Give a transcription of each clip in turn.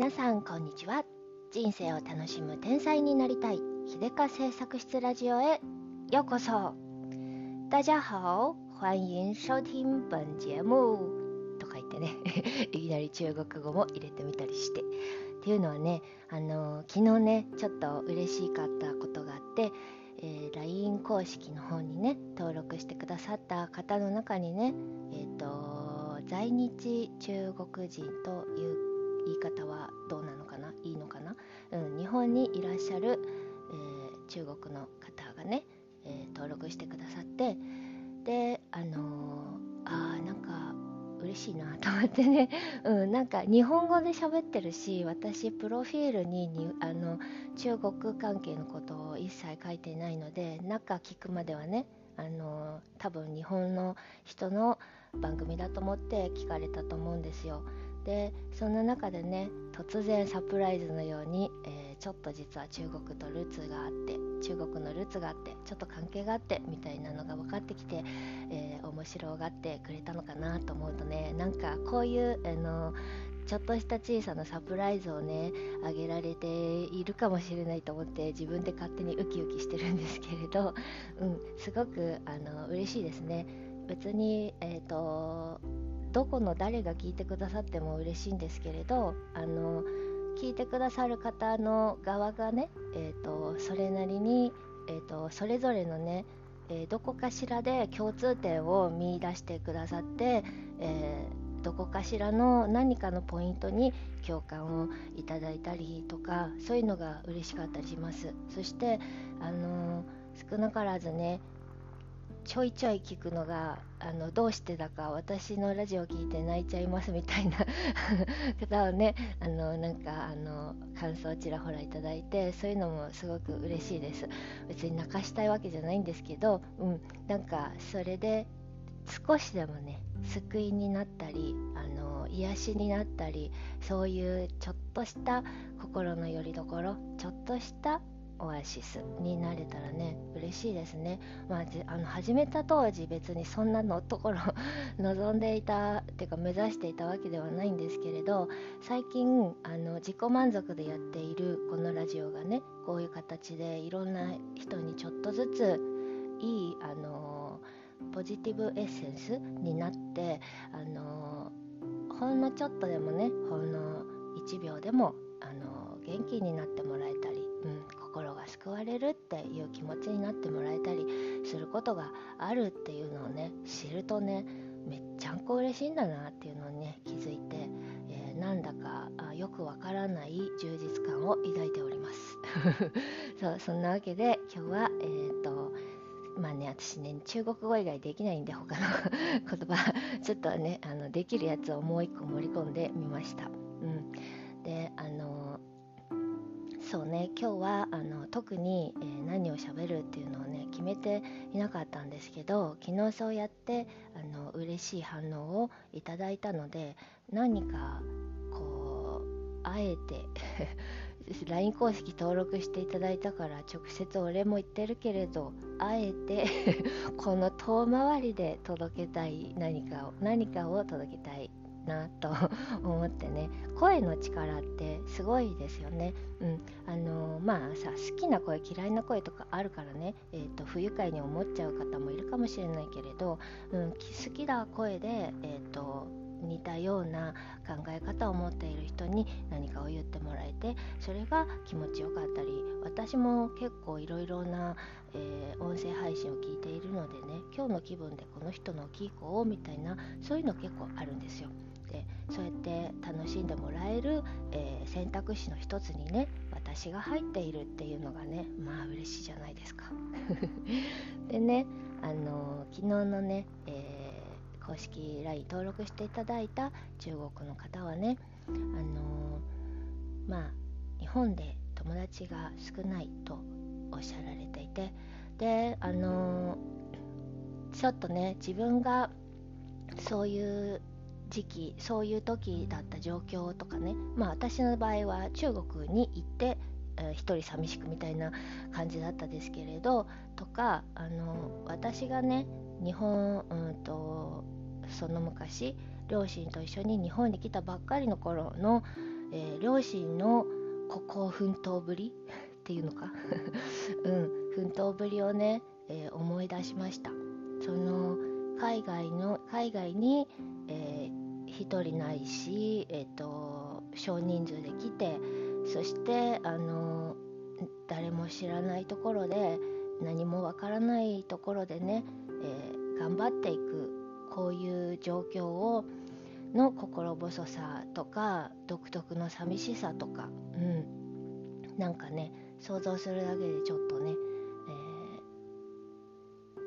皆さんこんにちは。人生を楽しむ天才になりたい秀香製作室ラジオへようこそ。大家好。欢迎收听本节目。とか言ってね。いきなり中国語も入れてみたりして。っていうのはねあの昨日ねちょっと嬉しかったことがあってえー、LINE 公式の方にね登録してくださった方の中にね、えーと、在日中国人という言い方はどうなのかな？いいのかな、うん、日本にいらっしゃる、えー、中国の方がね、えー、登録してくださってであのあーなんか嬉しいなと思ってね、うん、なんか日本語で喋ってるし私プロフィールににあの中国関係のことを一切書いてないので中聞くまではねあの多分日本の人の番組だと思って聞かれたと思うんですよ。でそんな中でね突然サプライズのように、えー、ちょっと実は中国とルーツがあって中国のルーツがあってちょっと関係があってみたいなのが分かってきて、えー、面白がってくれたのかなと思うとねなんかこういうあのちょっとした小さなサプライズをねあげられているかもしれないと思って自分で勝手にウキウキしてるんですけれど、うん、すごくあの嬉しいですね。別に、えーとどこの誰が聞いてくださっても嬉しいんですけれどあの聞いてくださる方の側がね、えーと、それなりに、えーと、それぞれのね、えー、どこかしらで共通点を見いだしてくださって、えー、どこかしらの何かのポイントに共感をいただいたりとかそういうのが嬉しかったりします。そしてあの少なからずねちょいちょい聞くのがあのどうしてだか私のラジオ聞いて泣いちゃいますみたいな 方をねあのなんかあの感想ちらほらいただいてそういうのもすごく嬉しいです。別に泣かしたいわけじゃないんですけど、うん、なんかそれで少しでもね救いになったりあの癒しになったりそういうちょっとした心の拠り所ちょっとしたオアシスになれたらね嬉しいですね、まあ、あの始めた当時別にそんなのところ 望んでいたっていうか目指していたわけではないんですけれど最近あの自己満足でやっているこのラジオがねこういう形でいろんな人にちょっとずついいあのポジティブエッセンスになってあのほんのちょっとでもねほんの1秒でもあの元気になってもらえたり、うん、が救われるっていう気持ちになってもらえたりすることがあるっていうのをね知るとねめっちゃんこ嬉しいんだなっていうのにね気づいて、えー、なんだかあよくわからない充実感を抱いております そうそんなわけで今日はえっ、ー、とまあね私ね中国語以外できないんで他の 言葉ちょっとねあのできるやつをもう一個盛り込んでみました。うん、であのそうね今日はあの特に、えー、何をしゃべるっていうのをね決めていなかったんですけど昨日そうやってあの嬉しい反応をいただいたので何かこうあえて LINE 公式登録していただいたから直接お礼も言ってるけれどあえて この遠回りで届けたい何かを何かを届けたいなと 思ってね声の力ってすごいですよね。うん、あのまあさ好きな声嫌いな声とかあるからね、えーと、不愉快に思っちゃう方もいるかもしれないけれど、うん、好きな声で、えーと似たような考え方を持っている人に何かを言ってもらえてそれが気持ちよかったり私も結構いろいろな、えー、音声配信を聞いているのでね今日の気分でこの人の聞こうみたいなそういうの結構あるんですよ。でそうやって楽しんでもらえる、えー、選択肢の一つにね私が入っているっていうのがねまあ嬉しいじゃないですか。でねあの、昨日のね、えー、公式 LINE 登録していただいた中国の方はねあのまあ日本で友達が少ないとおっしゃられていてであのちょっとね自分がそういう時期そういう時だった状況とかね。まあ私の場合は中国に行って、えー、一人寂しくみたいな感じだったですけれどとかあの私がね日本、うんとその昔両親と一緒に日本に来たばっかりの頃のえー、両親の孤高奮闘ぶり っていうのか？うん。奮闘ぶりをね、えー、思い出しました。その海外の海外に、えー、1人ないし、えーと、少人数で来てそしてあの誰も知らないところで何もわからないところでね、えー、頑張っていくこういう状況をの心細さとか独特の寂しさとか、うん、なんかね想像するだけでちょっとね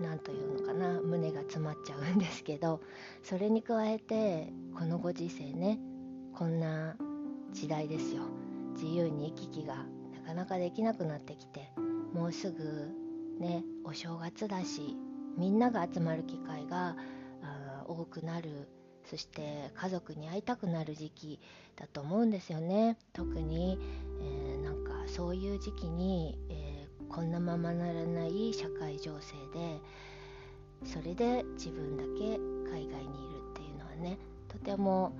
何というのかな胸が詰まっちゃうんですけどそれに加えてこのご時世ねこんな時代ですよ。自由に行き来がなかなかできなくなってきてもうすぐねお正月だしみんなが集まる機会が多くなる。そして家族に会いたくなる時期だと思うんですよね。特に、えー、なんかそういう時期に、こんなままならない社会情勢でそれで自分だけ海外にいるっていうのはねとても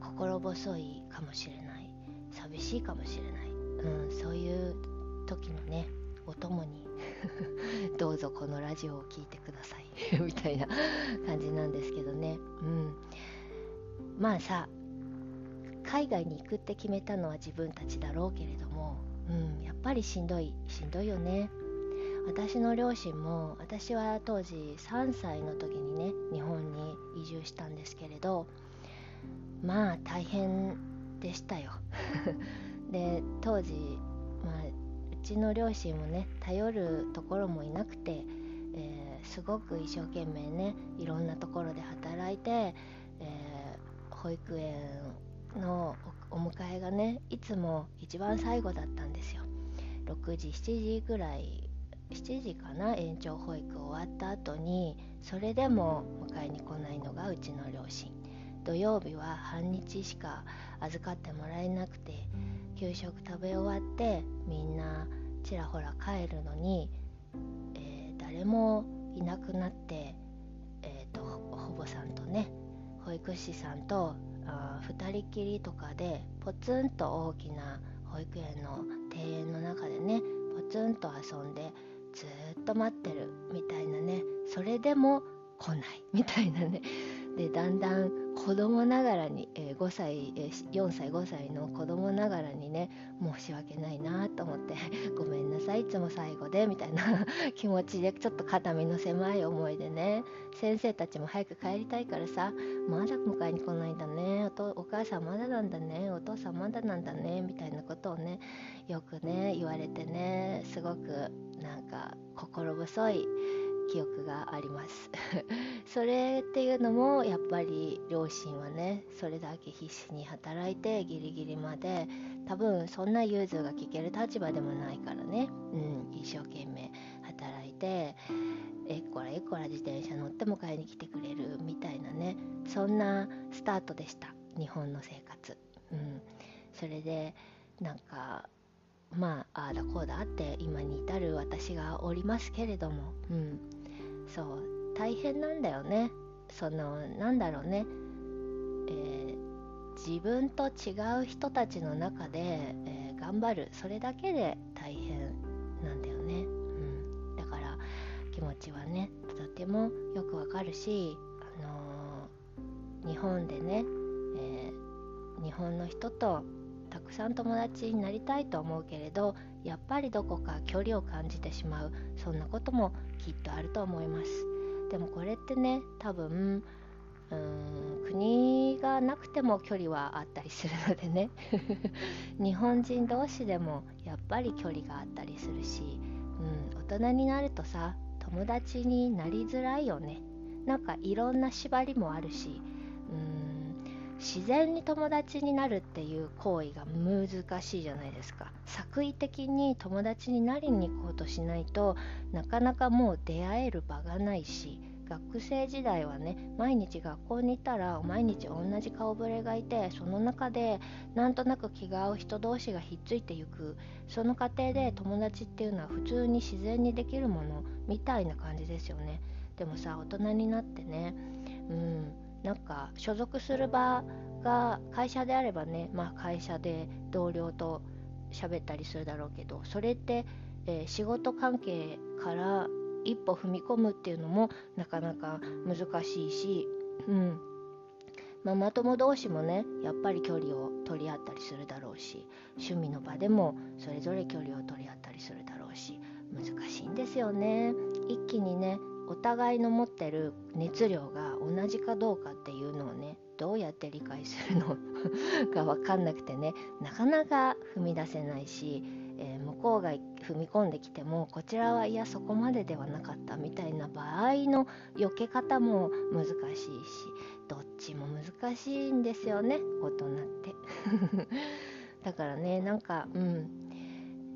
心細いかもしれない寂しいかもしれない、うん、そういう時のねお供に どうぞこのラジオを聴いてください みたいな感じなんですけどね。うん。まあさ海外に行くって決めたのは自分たちだろうけれども、ぱりしんどいしんどいよね。私の両親も私は当時3歳の時にね日本に移住したんですけれどまあ大変でしたよ。で当時、まあ、うちの両親もね頼るところもいなくて、えー、すごく一生懸命ねいろんなところで働いて、えー、保育園のお迎えがねいつも一番最後だったんですよ。6時7時ぐらい7時かな延長保育終わった後にそれでも迎えに来ないのがうちの両親。土曜日は半日しか預かってもらえなくて給食食べ終わってみんなちらほら帰るのに、えー、誰もいなくなって、えーと、と保母さんとね保育士さんとあ2人きりとかでポツンと大きな保育園の庭園の中でねポツンと遊んでずっと待ってるみたいなねそれでも来ないみたいなね。でだんだん子供ながらに、えー、5歳、えー、4歳5歳の子供ながらにね申し訳ないなと思って ごめんなさいいつも最後でみたいな 気持ちでちょっと肩身の狭い思いでね先生たちも早く帰りたいからさまだ迎えに来ないんだねおお母さんまだなんだねお父さんまだなんだねみたいなことをねよくね言われてねすごくなんか心細い記憶があります。それっていうのもやっぱり両親はねそれだけ必死に働いてギリギリまで多分そんな融通が聞ける立場でもないからね、うん、一生懸命働いてえっこらえっこら自転車乗って迎えに来てくれるみたいなね。そんなスタートでした日本の生活、うん、それでなんかまあああだこうだって今に至る私がおりますけれども、うん、そう大変なんだよね。そのなんだろうね、えー、自分と違う人たちの中で、えー、頑張る。それだけで大変なんだよね、うん、だから気持ちはねとてもよくわかるし、あのー、日本でね、え日本の人とたくさん友達になりたいと思うけれどやっぱりどこか距離を感じてしまうそんなこともきっとあると思います。でもこれってね多分うん国がなくても距離はあったりするのでね。日本人同士でもやっぱり距離があったりするし、うん、大人になるとさ友達になりづらいよね。なんかいろんな縛りもあるしうん自然に友達になるっていう行為が難しいじゃないですか。作為的に友達になりに行こうとしないとなかなかもう出会える場がないし学生時代はね毎日学校に行ったら毎日同じ顔ぶれがいてその中でなんとなく気が合う人同士がひっついていくその過程で友達っていうのは普通に自然にできるものみたいな感じですよね。でもさ大人になってねうんなんか所属する場が会社であればね、まあ、会社で同僚と喋ったりするだろうけどそれって、えー、仕事関係から一歩踏み込むっていうのもなかなか難しいし、うん。ママ友同士もねやっぱり距離を取り合ったりするだろうし趣味の場でもそれぞれ距離を取り合ったりするだろうし難しいんですよね。一気にねお互いの持ってる熱量が同じかどうかっていうのをねどうやって理解するの か分かんなくてねなかなか踏み出せないし、えー、向こうが踏み込んできてもこちらはいやそこまでではなかったみたいな場合の避け方も難しいしどっちも難しいんですよね大人って。だからねなんかうん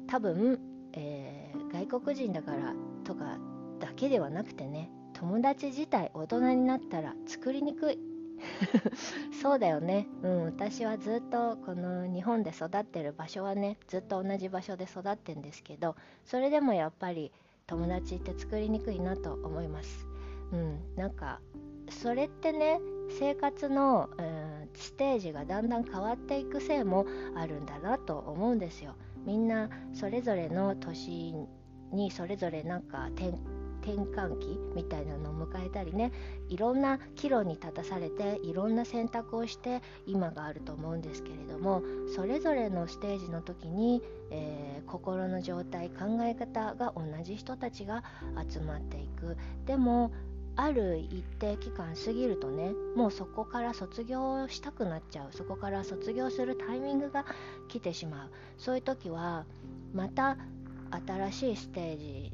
多分、えー、外国人だからとかけではなくてね友達自体大人になったら作りにくい。そうだよね。うん私はずっとこの日本で育ってる場所はねずっと同じ場所で育ってんですけどそれでもやっぱり友達って作りにくいなと思います。うんなんかそれってね生活の、うん、ステージがだんだん変わっていくせいもあるんだなと思うんですよ。みんなそれぞれの年にそれぞれなんか転転換期みたいなのを迎えたりねいろんな岐路に立たされていろんな選択をして今があると思うんですけれどもそれぞれのステージの時に、えー、心の状態考え方が同じ人たちが集まっていく。でもある一定期間過ぎるとねもうそこから卒業したくなっちゃう。そこから卒業するタイミングが来てしまう。そういう時はまた新しいステージ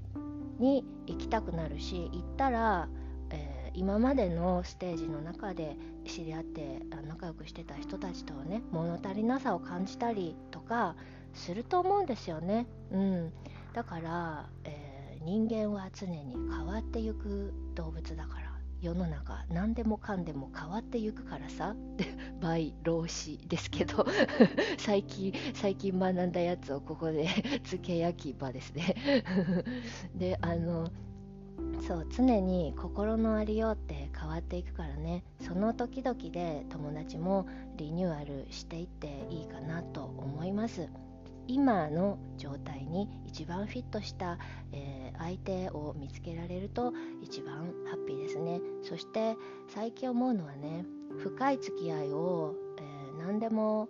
に行きたくなるし行ったら、えー、今までのステージの中で知り合って仲良くしてた人たちとね物足りなさを感じたりとかすると思うんですよね。うん、だから、えー、人間は常に変わっていく動物だから世の中何でもかんでも変わっていくからさ。倍老子ですけど。最近最近学んだやつをここで付け焼き場ですね。であのそう常に心のありようって変わっていくからね。その時々で友達もリニューアルしていっていいかなと思います。今の状態に一番フィットした、えー、相手を見つけられると一番ハッピーですね。そして最近思うのはね深い付き合いを、えー、何でも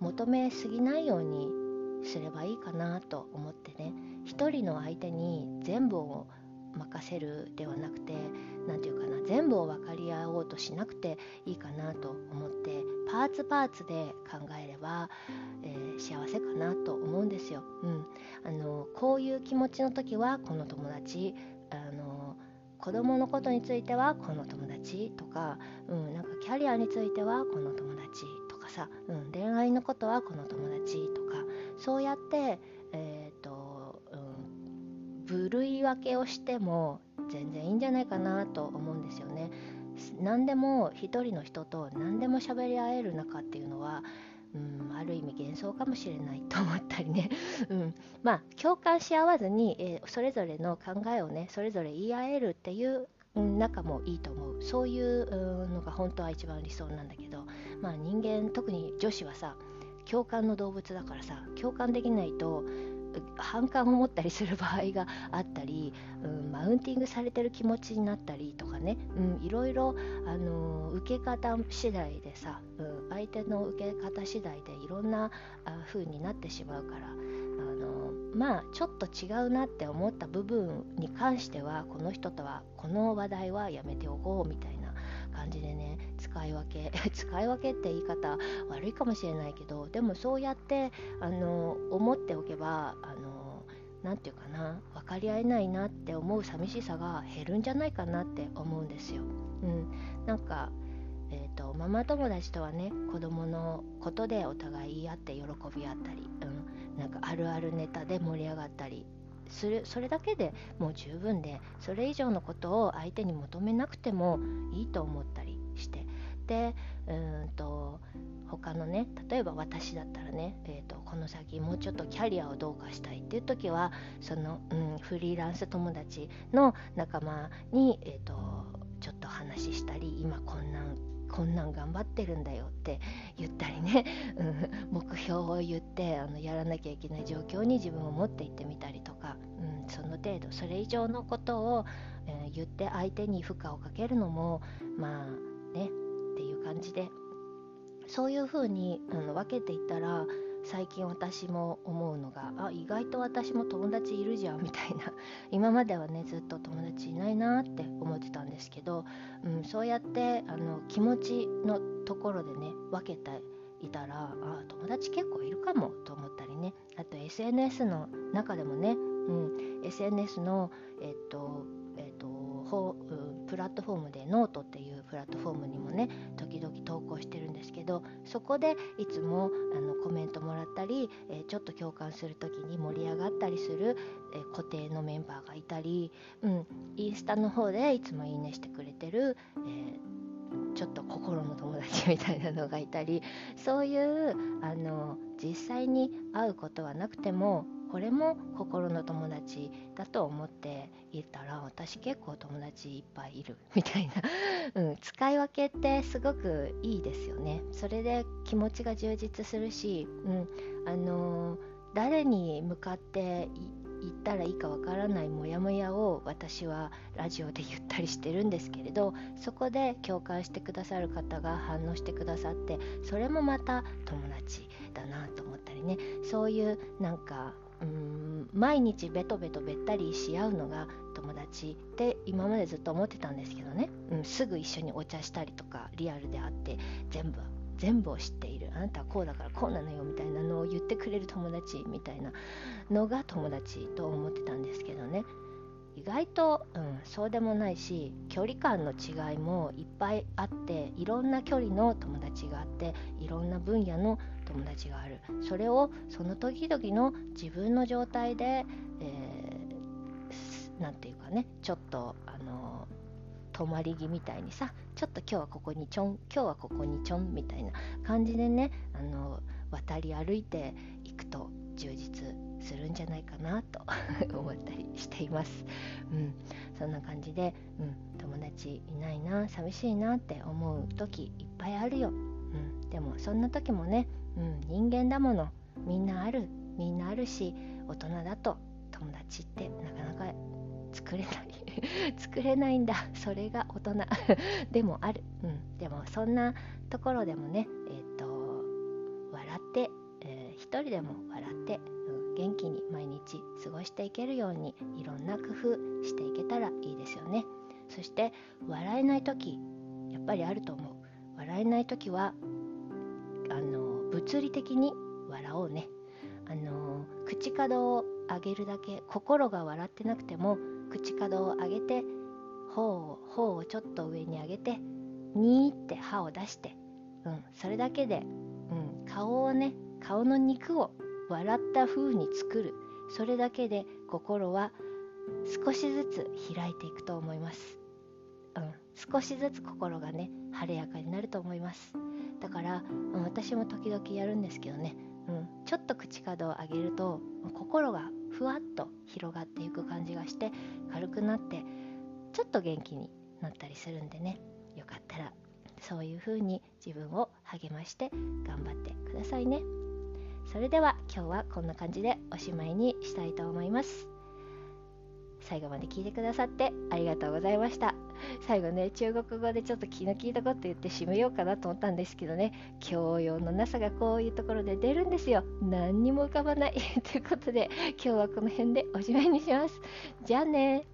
求めすぎないようにすればいいかなと思ってね。一人の相手に全部を任せるではなくて何て言うかな全部を分かり合おうとしなくていいかなと思ってパーツパーツで考えれば、えー、幸せかなと思うんですよ。うん、あのこういう気持ちの時はこの友達あの子供のことについてはこの友達とか、うん、なんかキャリアについてはこの友達とかさ、うん、恋愛のことはこの友達とかそうやって、えーとうん、部類分けをしても全然いいんじゃないかなと思うんですよね。何でも一人の人と何でも喋り合える中っていうのはうん、ある意味幻想かもしれないと思ったりね、うん、まあ共感し合わずに、えー、それぞれの考えをねそれぞれ言い合えるっていう仲もいいと思う。そういうのが本当は一番理想なんだけど。まあ人間特に女子はさ共感の動物だからさ共感できないと反感を持ったりする場合があったり、うん、マウンティングされてる気持ちになったりとかね、うん、いろいろ、あの受け方次第でさ、うん、相手の受け方次第でいろんな風になってしまうから、あのまあちょっと違うなって思った部分に関してはこの人とはこの話題はやめておこうみたいな。感じでね使い分け 使い分けって言い方悪いかもしれないけどでもそうやってあの思っておけばあの何て言うかな分かり合えないなって思う寂しさが減るんじゃないかなって思うんですよ。うん、なんかえーと、ママ友達とはね子供のことでお互い言い合って喜び合ったり、うん、なんかあるあるネタで盛り上がったりするそれだけでもう十分でそれ以上のことを相手に求めなくてもいいと思ったりしてでうんと他のね例えば私だったらね、えーと、この先もうちょっとキャリアをどうかしたいっていう時はその、うん、フリーランス友達の仲間に、えーと、ちょっと話したり今こんなんこんなん頑張ってるんだよって言ったりね、うん、目標を言ってあのやらなきゃいけない状況に自分を持っていってみたりとか、うん、その程度。それ以上のことを、えー、言って相手に負荷をかけるのもまあね。っていう感じで。そういうふうにあの分けていったら最近私も思うのがあ意外と私も友達いるじゃんみたいな。今まではねずっと友達いないなって思ってたんですけど、うん、そうやってあの気持ちのところでね分けていたらあ友達結構いるかもと思ったりね。あと SNS の中でもね、うん、SNS のえっとえっとほうプラットフォームでノートっていうプラットフォームにもね時々投稿してるんですけどそこでいつもあのコメントもらったり、えー、ちょっと共感する時に盛り上がったりする、えー、固定のメンバーがいたり、うん、インスタの方でいつもいいねしてくれてる、え、ちょっと心の友達みたいなのがいたりそういうあの実際に会うことはなくてもこれも心の友達だと思っていたら私結構友達いっぱいいるみたいな、うん、使い分けってすごくいいですよね。それで気持ちが充実するし、うんあのー、誰に向かって言ったらいいかわからないモヤモヤを私はラジオで言ったりしてるんですけれどそこで共感してくださる方が反応してくださってそれもまた友達だなと思ったりね。そういうなんかうん毎日ベトベトべったりし合うのが友達って今までずっと思ってたんですけどね、うん、すぐ一緒にお茶したりとかリアルで会って全部全部を知っている。あなたはこうだからこうなのよみたいなのを言ってくれる友達みたいなのが友達と思ってたんですけどね。意外と、うん、そうでもないし距離感の違いもいっぱいあっていろんな距離の友達があっていろんな分野の友達があるそれをその時々の自分の状態で何、えー、て言うかねちょっとあの泊まり木みたいにさちょっと今日はここにちょん今日はここにちょんみたいな感じでねあの渡り歩いていくと充実するんじゃないかなと 思ったりしています。うん、そんな感じで、うん、友達いないな寂しいなって思う時いっぱいあるよ。うん、でもそんな時もねうん、人間だもの。みんなある。みんなあるし大人だと。友達ってなかなか作れない。作れないんだ。それが大人。でもある、うん、でもそんなところでもねえっ、ー、と笑って、えー、一人でも笑って、うん、元気に毎日過ごしていけるようにいろんな工夫していけたらいいですよね。そして笑えない時やっぱりあると思う。笑えない時は物理的に笑おうね。あの口角を上げるだけ心が笑ってなくても口角を上げて頬を頬をちょっと上に上げてニーって歯を出して、うん、それだけで、うん、顔をね顔の肉を笑った風に作る。それだけで心は少しずつ開いていくと思います、うん、少しずつ心がね晴れやかになると思います。だから、私も時々やるんですけどね、うん、ちょっと口角を上げると心がふわっと広がっていく感じがして軽くなってちょっと元気になったりするんでね。よかったらそういう風に自分を励まして頑張ってくださいね。それでは今日はこんな感じでおしまいにしたいと思います。最後まで聞いてくださってありがとうございました。最後ね中国語でちょっと気の利いたこと言って締めようかなと思ったんですけどね。教養のなさがこういうところで出るんですよ。何にも浮かばない。ということで今日はこの辺でおしまいにします。じゃあね。